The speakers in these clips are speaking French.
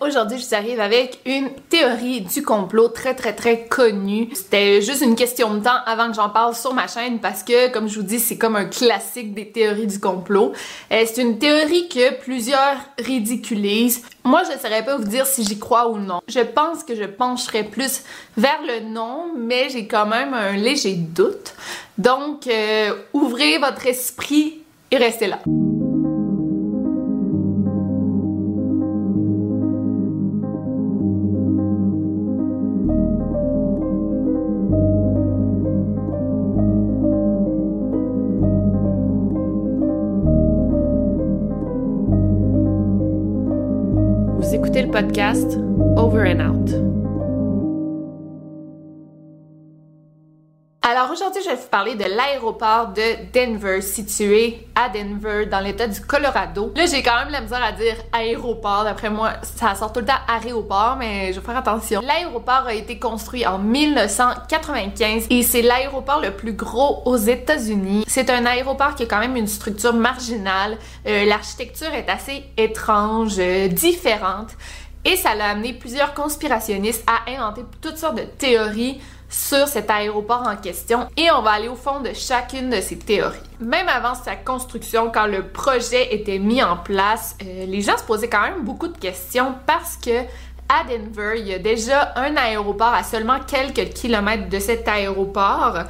Aujourd'hui, je vous arrive avec une théorie du complot très, très, très connue. C'était juste une question de temps avant que j'en parle sur ma chaîne parce que, comme je vous dis, c'est comme un classique des théories du complot. Euh, c'est une théorie que plusieurs ridiculisent. Moi, je ne saurais pas vous dire si j'y crois ou non. Je pense que je pencherais plus vers le non, mais j'ai quand même un léger doute. Donc, euh, ouvrez votre esprit et restez là. Over and Out. Alors aujourd'hui, je vais vous parler de l'aéroport de Denver, situé à Denver, dans l'État du Colorado. Là, j'ai quand même la misère à dire aéroport. D'après moi, ça sort tout le temps aéroport, mais je vais faire attention. L'aéroport a été construit en 1995 et c'est l'aéroport le plus gros aux États-Unis. C'est un aéroport qui a quand même une structure marginale. Euh, L'architecture est assez étrange, euh, différente. Et ça l'a amené plusieurs conspirationnistes à inventer toutes sortes de théories sur cet aéroport en question et on va aller au fond de chacune de ces théories. Même avant sa construction, quand le projet était mis en place, euh, les gens se posaient quand même beaucoup de questions parce que à Denver, il y a déjà un aéroport à seulement quelques kilomètres de cet aéroport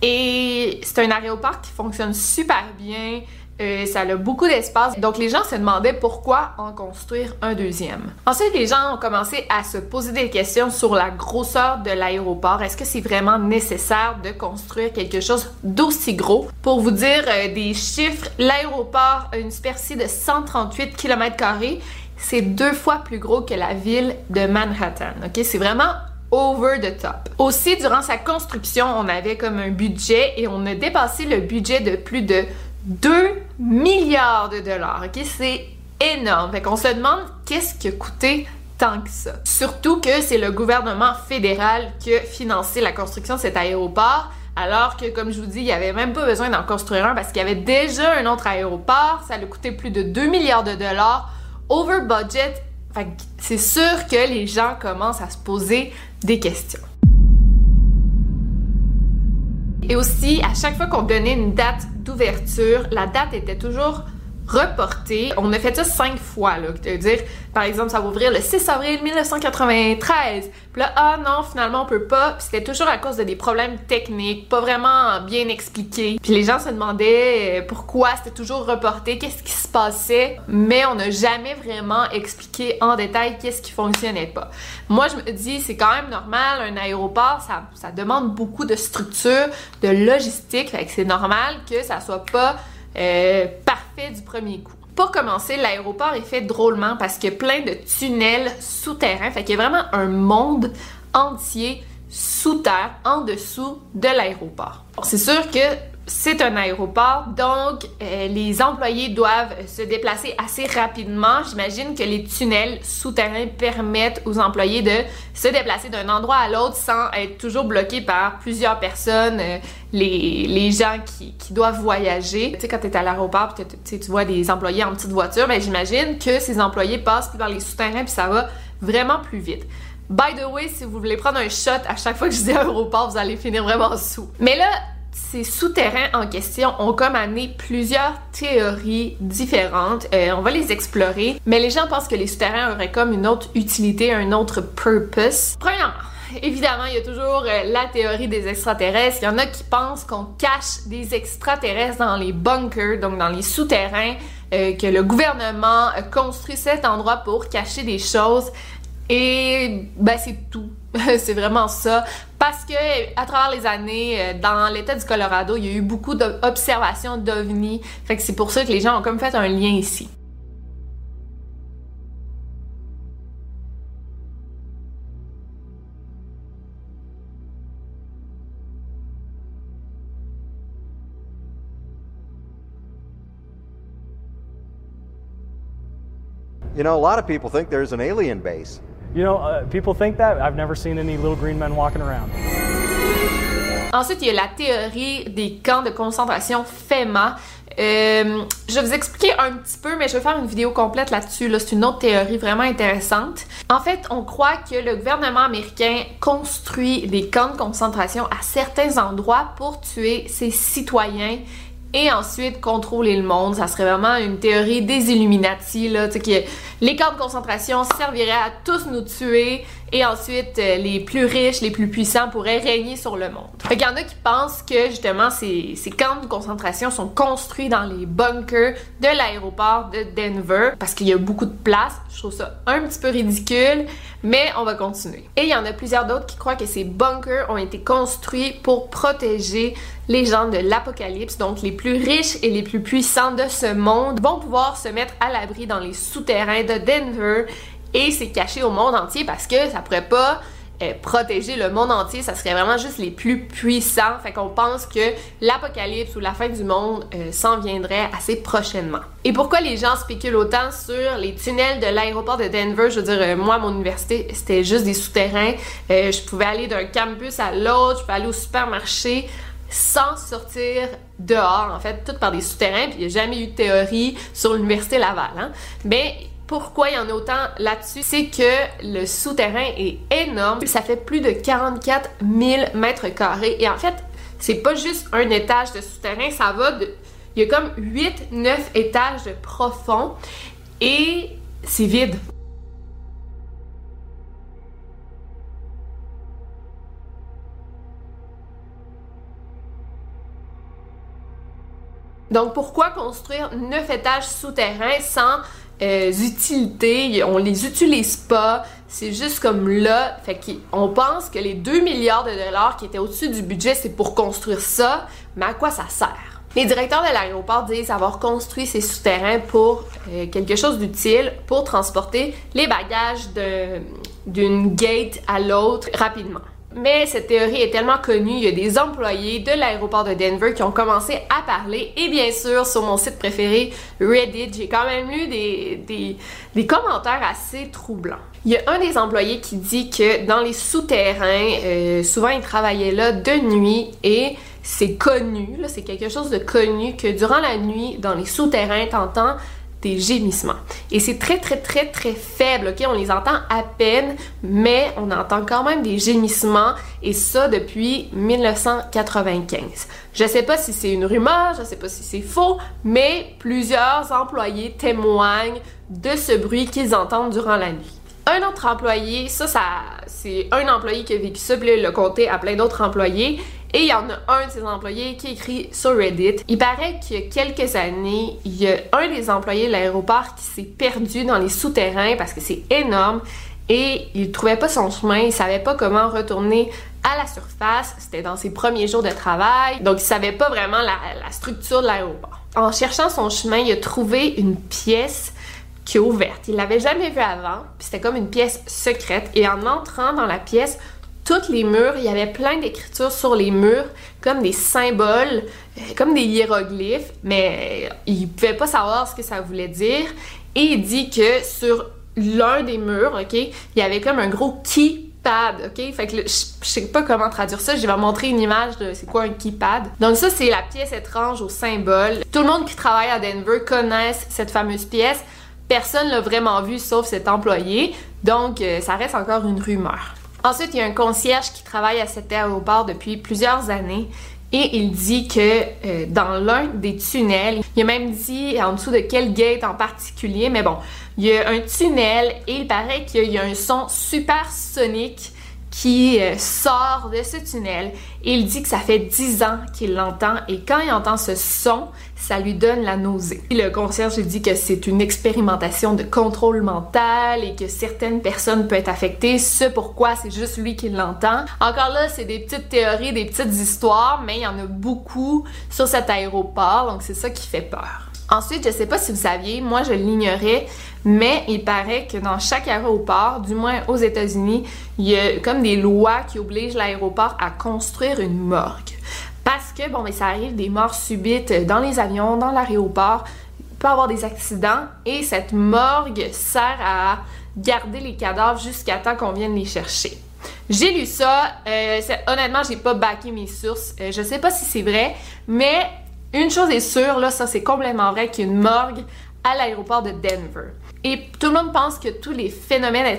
et c'est un aéroport qui fonctionne super bien. Ça a beaucoup d'espace. Donc les gens se demandaient pourquoi en construire un deuxième. Ensuite, les gens ont commencé à se poser des questions sur la grosseur de l'aéroport. Est-ce que c'est vraiment nécessaire de construire quelque chose d'aussi gros? Pour vous dire euh, des chiffres, l'aéroport a une superficie de 138 km c'est deux fois plus gros que la ville de Manhattan. Ok, c'est vraiment over the top. Aussi, durant sa construction, on avait comme un budget et on a dépassé le budget de plus de 2 milliards de dollars. OK? C'est énorme. Fait qu'on se demande qu'est-ce qui a coûté tant que ça. Surtout que c'est le gouvernement fédéral qui a financé la construction de cet aéroport. Alors que, comme je vous dis, il n'y avait même pas besoin d'en construire un parce qu'il y avait déjà un autre aéroport. Ça a coûté plus de 2 milliards de dollars. Over budget. C'est sûr que les gens commencent à se poser des questions. Et aussi, à chaque fois qu'on donnait une date d'ouverture, la date était toujours reportée. On a fait ça cinq fois, là. dire, par exemple, ça va ouvrir le 6 avril 1993. Puis là, ah non, finalement, on peut pas. Puis c'était toujours à cause de des problèmes techniques, pas vraiment bien expliqués. Puis les gens se demandaient euh, pourquoi c'était toujours reporté, qu'est-ce qui se passait. Mais on n'a jamais vraiment expliqué en détail qu'est-ce qui fonctionnait pas. Moi, je me dis, c'est quand même normal, un aéroport, ça, ça demande beaucoup de structure, de logistique. Fait que c'est normal que ça soit pas euh, parfait du premier coup. Pour commencer, l'aéroport est fait drôlement parce qu'il y a plein de tunnels souterrains. Fait qu'il y a vraiment un monde entier sous terre, en dessous de l'aéroport. C'est sûr que c'est un aéroport, donc euh, les employés doivent se déplacer assez rapidement. J'imagine que les tunnels souterrains permettent aux employés de se déplacer d'un endroit à l'autre sans être toujours bloqués par plusieurs personnes, euh, les, les, gens qui, qui, doivent voyager. Tu sais, quand tu es à l'aéroport, tu vois des employés en petite voiture, mais ben, j'imagine que ces employés passent par les souterrains puis ça va vraiment plus vite. By the way, si vous voulez prendre un shot à chaque fois que je dis aéroport, vous allez finir vraiment sous. Mais là, ces souterrains en question ont comme amené plusieurs théories différentes. Euh, on va les explorer, mais les gens pensent que les souterrains auraient comme une autre utilité, un autre purpose. Premièrement, évidemment, il y a toujours euh, la théorie des extraterrestres. Il y en a qui pensent qu'on cache des extraterrestres dans les bunkers, donc dans les souterrains, euh, que le gouvernement construit cet endroit pour cacher des choses. Et ben c'est tout c'est vraiment ça. Parce que à travers les années, euh, dans l'État du Colorado, il y a eu beaucoup d'observations d'ovnis. Fait que c'est pour ça que les gens ont comme fait un lien ici. You know, a lot of people think there's an alien base. You know, uh, people think that. I've never seen any little green men walking around. Ensuite, il y a la théorie des camps de concentration FEMA. Euh, je vais vous expliquer un petit peu, mais je vais faire une vidéo complète là-dessus. Là. C'est une autre théorie vraiment intéressante. En fait, on croit que le gouvernement américain construit des camps de concentration à certains endroits pour tuer ses citoyens et ensuite contrôler le monde. Ça serait vraiment une théorie des Illuminati, là, tu sais, que les camps de concentration serviraient à tous nous tuer et ensuite euh, les plus riches, les plus puissants pourraient régner sur le monde. Fait qu'il y en a qui pensent que justement ces, ces camps de concentration sont construits dans les bunkers de l'aéroport de Denver parce qu'il y a beaucoup de place. Je trouve ça un petit peu ridicule, mais on va continuer. Et il y en a plusieurs d'autres qui croient que ces bunkers ont été construits pour protéger les gens de l'apocalypse, donc les plus riches et les plus puissants de ce monde vont pouvoir se mettre à l'abri dans les souterrains de Denver et c'est caché au monde entier parce que ça pourrait pas euh, protéger le monde entier, ça serait vraiment juste les plus puissants. Fait qu'on pense que l'apocalypse ou la fin du monde euh, s'en viendrait assez prochainement. Et pourquoi les gens spéculent autant sur les tunnels de l'aéroport de Denver? Je veux dire, euh, moi, mon université, c'était juste des souterrains. je pouvais aller d'un campus à l'autre, je pouvais aller au supermarché sans sortir dehors, en fait, tout par des souterrains, puis il n'y a jamais eu de théorie sur l'université Laval. Hein? Mais pourquoi il y en a autant là-dessus, c'est que le souterrain est énorme. Ça fait plus de 44 000 mètres carrés. Et en fait, c'est pas juste un étage de souterrain, ça va de. Il y a comme 8-9 étages de profond et c'est vide. Donc pourquoi construire 9 étages souterrains sans euh, utilités, on les utilise pas, c'est juste comme là, fait qu'on pense que les 2 milliards de dollars qui étaient au-dessus du budget, c'est pour construire ça, mais à quoi ça sert? Les directeurs de l'aéroport disent avoir construit ces souterrains pour euh, quelque chose d'utile, pour transporter les bagages d'une gate à l'autre rapidement. Mais cette théorie est tellement connue, il y a des employés de l'aéroport de Denver qui ont commencé à parler. Et bien sûr, sur mon site préféré, Reddit, j'ai quand même lu des, des, commentaires assez troublants. Il y a un des employés qui dit que dans les souterrains, euh, souvent ils travaillaient là de nuit et c'est connu, c'est quelque chose de connu que durant la nuit, dans les souterrains, t'entends des gémissements. Et c'est très, très, très, très faible, ok? On les entend à peine, mais on entend quand même des gémissements, et ça depuis 1995. Je sais pas si c'est une rumeur, je sais pas si c'est faux, mais plusieurs employés témoignent de ce bruit qu'ils entendent durant la nuit. Un autre employé, ça, ça c'est un employé qui a vécu ça, puis là, il l'a compté à plein d'autres employés. Et il y en a un de ses employés qui écrit sur Reddit. Il paraît qu'il y a quelques années, il y a un des employés de l'aéroport qui s'est perdu dans les souterrains parce que c'est énorme et il trouvait pas son chemin, il savait pas comment retourner à la surface, c'était dans ses premiers jours de travail, donc il savait pas vraiment la, la structure de l'aéroport. En cherchant son chemin, il a trouvé une pièce qui est ouverte. Il l'avait jamais vue avant, puis c'était comme une pièce secrète. Et en entrant dans la pièce, toutes les murs, il y avait plein d'écritures sur les murs, comme des symboles, euh, comme des hiéroglyphes, mais il pouvait pas savoir ce que ça voulait dire. Et il dit que sur l'un des murs, ok, il y avait comme un gros keypad, ok? Fait que je, sais pas comment traduire ça, je vais montrer une image de c'est quoi un keypad. Donc ça, c'est la pièce étrange au symbole. Tout le monde qui travaille à Denver connaisse cette fameuse pièce. Personne l'a vraiment vue sauf cet employé, donc euh, ça reste encore une rumeur. Ensuite, il y a un concierge qui travaille à cet aéroport depuis plusieurs années et il dit que euh, dans l'un des tunnels, il a même dit en dessous de quel gate en particulier, mais bon, il y a un tunnel et il paraît qu'il y a un son super sonique qui euh, sort de ce tunnel et il dit que ça fait 10 ans qu'il l'entend et quand il entend ce son, ça lui donne la nausée. le concierge dit que c'est une expérimentation de contrôle mental et que certaines personnes peuvent être affectées, ce pourquoi c'est juste lui qui l'entend. Encore là, c'est des petites théories, des petites histoires, mais il y en a beaucoup sur cet aéroport, donc c'est ça qui fait peur. Ensuite, je sais pas si vous saviez, moi je l'ignorais, mais il paraît que dans chaque aéroport, du moins aux États-Unis, il y a comme des lois qui obligent l'aéroport à construire une morgue. Parce que, bon, mais ça arrive des morts subites dans les avions, dans l'aéroport, il peut avoir des accidents, et cette morgue sert à garder les cadavres jusqu'à temps qu'on vienne les chercher. J'ai lu ça, euh, honnêtement, j'ai pas backé mes sources, euh, je sais pas si c'est vrai, mais une chose est sûre, là, ça c'est complètement vrai qu'il morgue à l'aéroport de Denver. Et tout le monde pense que tous les phénomènes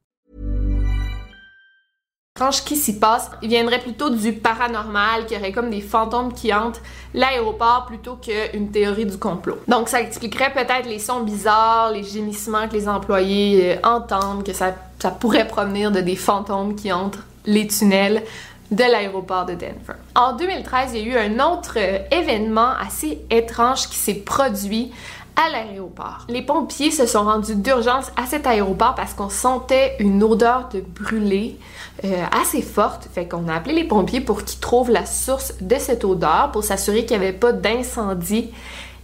ce qui s'y passe, il viendrait plutôt du paranormal, qui aurait comme des fantômes qui hantent l'aéroport plutôt qu'une théorie du complot. Donc ça expliquerait peut-être les sons bizarres, les gémissements que les employés euh, entendent, que ça, ça pourrait provenir de des fantômes qui hantent les tunnels de l'aéroport de Denver. En 2013, il y a eu un autre euh, événement assez étrange qui s'est produit à l'aéroport. Les pompiers se sont rendus d'urgence à cet aéroport parce qu'on sentait une odeur de brûlé euh, assez forte. Fait qu'on a appelé les pompiers pour qu'ils trouvent la source de cette odeur pour s'assurer qu'il n'y avait pas d'incendie.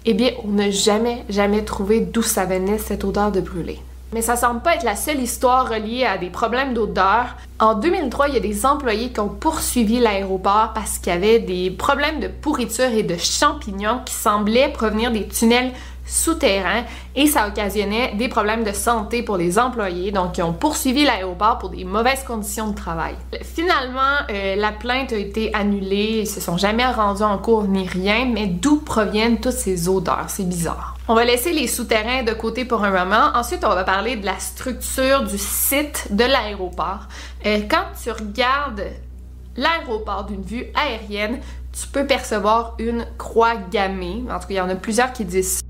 Eh bien, on n'a jamais, jamais trouvé d'où ça venait cette odeur de brûlé. Mais ça semble pas être la seule histoire reliée à des problèmes d'odeur. En 2003, il y a des employés qui ont poursuivi l'aéroport parce qu'il y avait des problèmes de pourriture et de champignons qui semblaient provenir des tunnels souterrains et ça occasionnait des problèmes de santé pour les employés, donc ils ont poursuivi l'aéroport pour des mauvaises conditions de travail. Finalement, euh, la plainte a été annulée, ils se sont jamais rendus en cours ni rien, mais d'où proviennent toutes ces odeurs? C'est bizarre. On va laisser les souterrains de côté pour un moment. Ensuite, on va parler de la structure du site de l'aéroport. Euh, quand tu regardes l'aéroport d'une vue aérienne, tu peux percevoir une croix gammée. En tout cas, il y en a plusieurs qui disent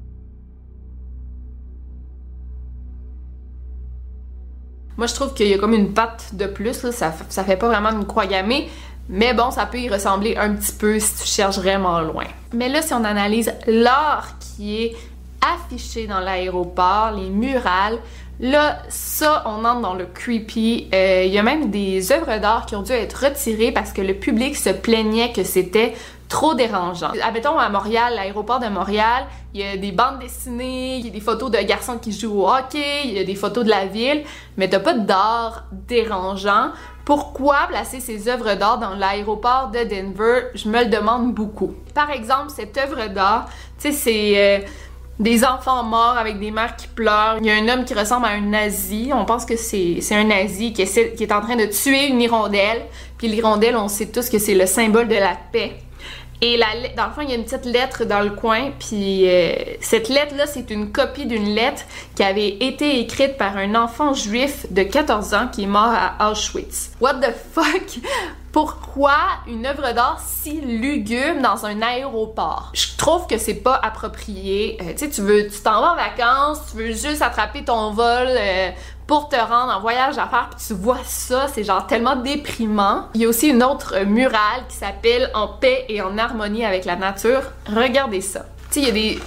Moi, je trouve qu'il y a comme une patte de plus, ça, ça fait pas vraiment une croix gammée, mais bon, ça peut y ressembler un petit peu si tu cherches vraiment loin. Mais là, si on analyse l'art qui est affiché dans l'aéroport, les murales, Là, ça, on entre dans le creepy. Euh, il y a même des œuvres d'art qui ont dû être retirées parce que le public se plaignait que c'était trop dérangeant. Admettons à Montréal, l'aéroport de Montréal, il y a des bandes dessinées, il y a des photos de garçons qui jouent au hockey, il y a des photos de la ville, mais t'as pas d'art dérangeant. Pourquoi placer ces œuvres d'art dans l'aéroport de Denver? Je me le demande beaucoup. Par exemple, cette œuvre d'art, tu sais, c'est euh, des enfants morts avec des mères qui pleurent. Il y a un homme qui ressemble à un nazi. On pense que c'est un nazi qui, qui est en train de tuer une hirondelle. Puis l'hirondelle, on sait tous que c'est le symbole de la paix. Et la, dans le fond, il y a une petite lettre dans le coin, puis euh, cette lettre-là, c'est une copie d'une lettre qui avait été écrite par un enfant juif de 14 ans qui est mort à Auschwitz. What the fuck? Pourquoi une œuvre d'art si lugubre dans un aéroport? Je trouve que c'est pas approprié. Euh, tu sais, tu veux, tu t'en vas en vacances, tu veux juste attraper ton vol euh, pour te rendre en voyage d'affaires, puis tu vois ça, c'est genre tellement déprimant. Il y a aussi une autre murale qui s'appelle En paix et en harmonie avec la nature. Regardez ça. Tu sais, il y a des,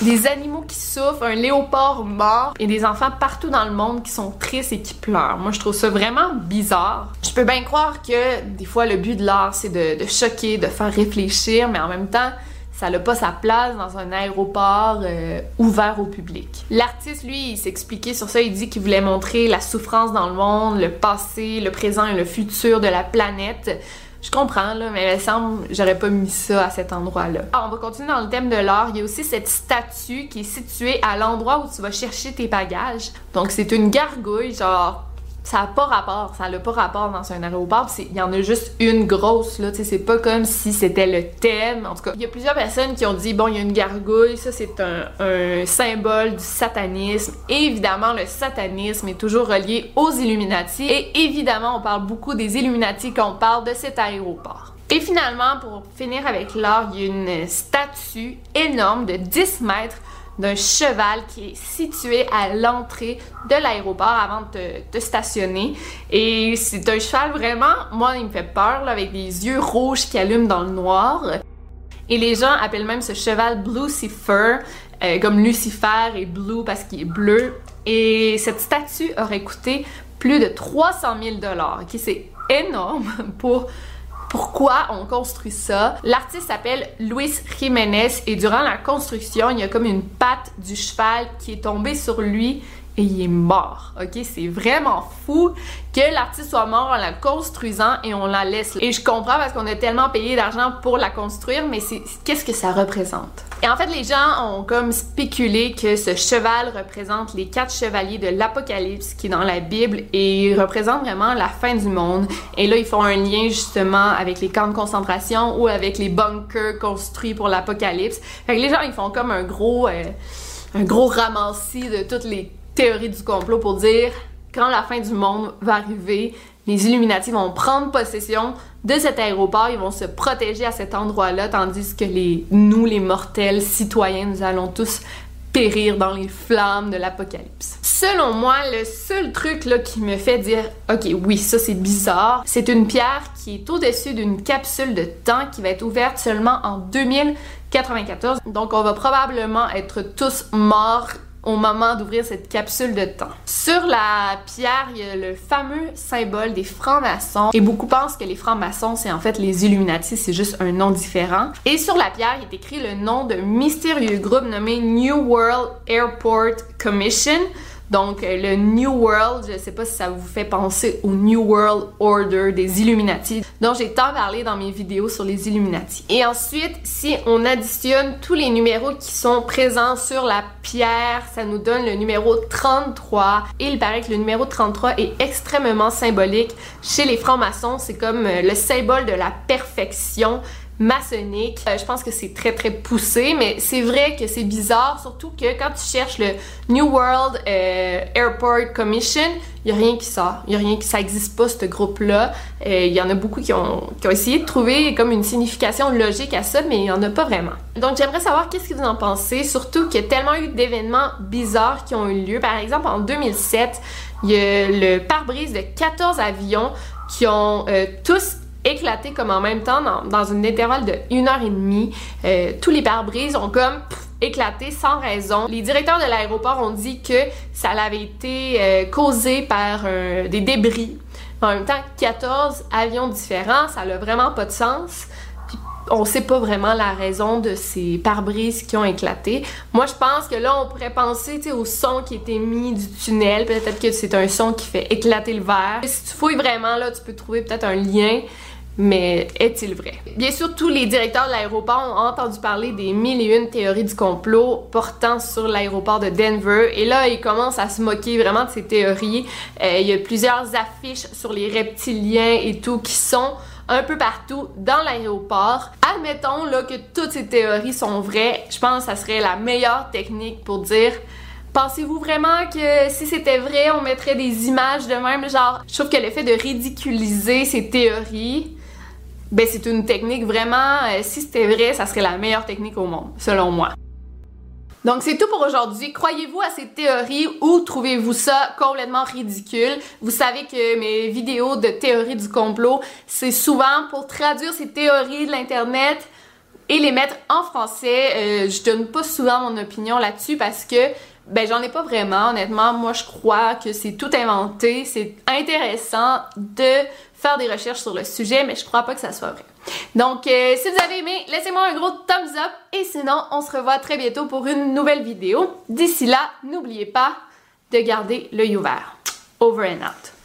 des animaux qui souffrent, un léopard mort et des enfants partout dans le monde qui sont tristes et qui pleurent. Moi, je trouve ça vraiment bizarre. Je peux bien croire que des fois, le but de l'art, c'est de, choquer, de faire réfléchir, mais en même temps, ça n'a pas sa place dans un aéroport euh, ouvert au public. L'artiste, lui, il s'expliquait sur ça, il dit qu'il voulait montrer la souffrance dans le monde, le passé, le présent et le futur de la planète. Je comprends, là, mais il me semble j'aurais pas mis ça à cet endroit-là. Ah, on va continuer dans le thème de l'art. Il y a aussi cette statue qui est située à l'endroit où tu vas chercher tes bagages. Donc, c'est une gargouille, genre ça n'a pas rapport, ça n'a pas rapport dans un aéroport, il y en a juste une grosse, là, tu sais, c'est pas comme si c'était le thème, en tout cas. Il y a plusieurs personnes qui ont dit, bon, il y a une gargouille, ça c'est un, symbole du satanisme. évidemment, le satanisme est toujours relié aux Illuminati, et évidemment, on parle beaucoup des Illuminati quand on parle de cet aéroport. Et finalement, pour finir avec l'art, il y a une statue énorme de 10 mètres d'un cheval qui est situé à l'entrée de l'aéroport avant de te, stationner. Et c'est un cheval vraiment, moi, il me fait peur, avec des yeux rouges qui allument dans le noir. Et les gens appellent même ce cheval Lucifer, euh, comme Lucifer et Blue parce qu'il est bleu. Et cette statue aurait coûté plus de 300 000 dollars, qui c'est énorme pour pourquoi on construit ça. L'artiste s'appelle Luis Jiménez et durant la construction, il y a comme une patte du cheval qui est tombée sur lui et il est mort. OK, c'est vraiment fou que l'artiste soit mort en la construisant et on la laisse. Et je comprends parce qu'on a tellement payé d'argent pour la construire, mais c'est qu'est-ce que ça représente? Et en fait, les gens ont comme spéculé que ce cheval représente les quatre chevaliers de l'Apocalypse qui est dans la Bible et représente vraiment la fin du monde. Et là, ils font un lien justement avec les camps de concentration ou avec les bunkers construits pour l'Apocalypse. Fait que les gens, ils font comme un gros euh, un gros ramassis de toutes les théorie du complot pour dire quand la fin du monde va arriver, les Illuminati vont prendre possession de cet aéroport, ils vont se protéger à cet endroit-là, tandis que les, nous, les mortels citoyens, nous allons tous périr dans les flammes de l'apocalypse. Selon moi, le seul truc là qui me fait dire OK, oui, ça c'est bizarre, c'est une pierre qui est au-dessus d'une capsule de temps qui va être ouverte seulement en 2094. Donc on va probablement être tous morts au moment d'ouvrir cette capsule de temps. Sur la pierre, il y a le fameux symbole des francs-maçons et beaucoup pensent que les francs-maçons, c'est en fait les Illuminati, c'est juste un nom différent. Et sur la pierre, il est écrit le nom d'un mystérieux groupe nommé New World Airport Commission donc, euh, le New World, je sais pas si ça vous fait penser au New World Order des Illuminati, dont j'ai tant parlé dans mes vidéos sur les Illuminati. Et ensuite, si on additionne tous les numéros qui sont présents sur la pierre, ça nous donne le numéro 33. Et il paraît que le numéro 33 est extrêmement symbolique. Chez les francs-maçons, c'est comme euh, le symbole de la perfection maçonnique. Euh, je pense que c'est très très poussé, mais c'est vrai que c'est bizarre, surtout que quand tu cherches le New World euh, Airport Commission, il y a rien qui sort. Il y a rien qui ça existe pas ce groupe-là. Euh, il y en a beaucoup qui ont, qui ont essayé de trouver comme une signification logique à ça, mais il y en a pas vraiment. Donc j'aimerais savoir qu'est-ce que vous en pensez, surtout qu'il y a tellement eu d'événements bizarres qui ont eu lieu. Par exemple, en 2007, il y a le pare-brise de 14 avions qui ont tous éclaté comme en même temps dans, dans une intervalle de une heure et demie. Euh, tous les pare-brises ont comme éclaté sans raison. Les directeurs de l'aéroport ont dit que ça avait été euh, causé par des débris. En même temps, 14 avions différents, ça n'a vraiment pas de sens. Puis on sait pas vraiment la raison de ces pare-brises qui ont éclaté. Moi, je pense que là, on pourrait penser au son qui est émis du tunnel. Peut-être que c'est un son qui fait éclater le verre. Si tu fouilles vraiment, là, tu peux trouver peut-être un lien mais est-il vrai? Bien sûr, tous les directeurs de l'aéroport ont entendu parler des mille et une théories du complot portant sur l'aéroport de Denver. Et là, ils commencent à se moquer vraiment de ces théories. Euh, il y a plusieurs affiches sur les reptiliens et tout qui sont un peu partout dans l'aéroport. Admettons là que toutes ces théories sont vraies. Je pense que ça serait la meilleure technique pour dire Pensez-vous vraiment que si c'était vrai, on mettrait des images de même? Genre, je trouve que le fait de ridiculiser ces théories, ben c'est une technique vraiment, euh, si c'était vrai, ça serait la meilleure technique au monde, selon moi. Donc c'est tout pour aujourd'hui. Croyez-vous à ces théories ou trouvez-vous ça complètement ridicule? Vous savez que mes vidéos de théorie du complot, c'est souvent pour traduire ces théories de l'internet et les mettre en français. Euh, je donne pas souvent mon opinion là-dessus parce que ben j'en ai pas vraiment honnêtement. Moi je crois que c'est tout inventé. C'est intéressant de faire des recherches sur le sujet, mais je crois pas que ça soit vrai. Donc, euh, si vous avez aimé, laissez-moi un gros thumbs up et sinon, on se revoit très bientôt pour une nouvelle vidéo. D'ici là, n'oubliez pas de garder l'œil ouvert. Over and out.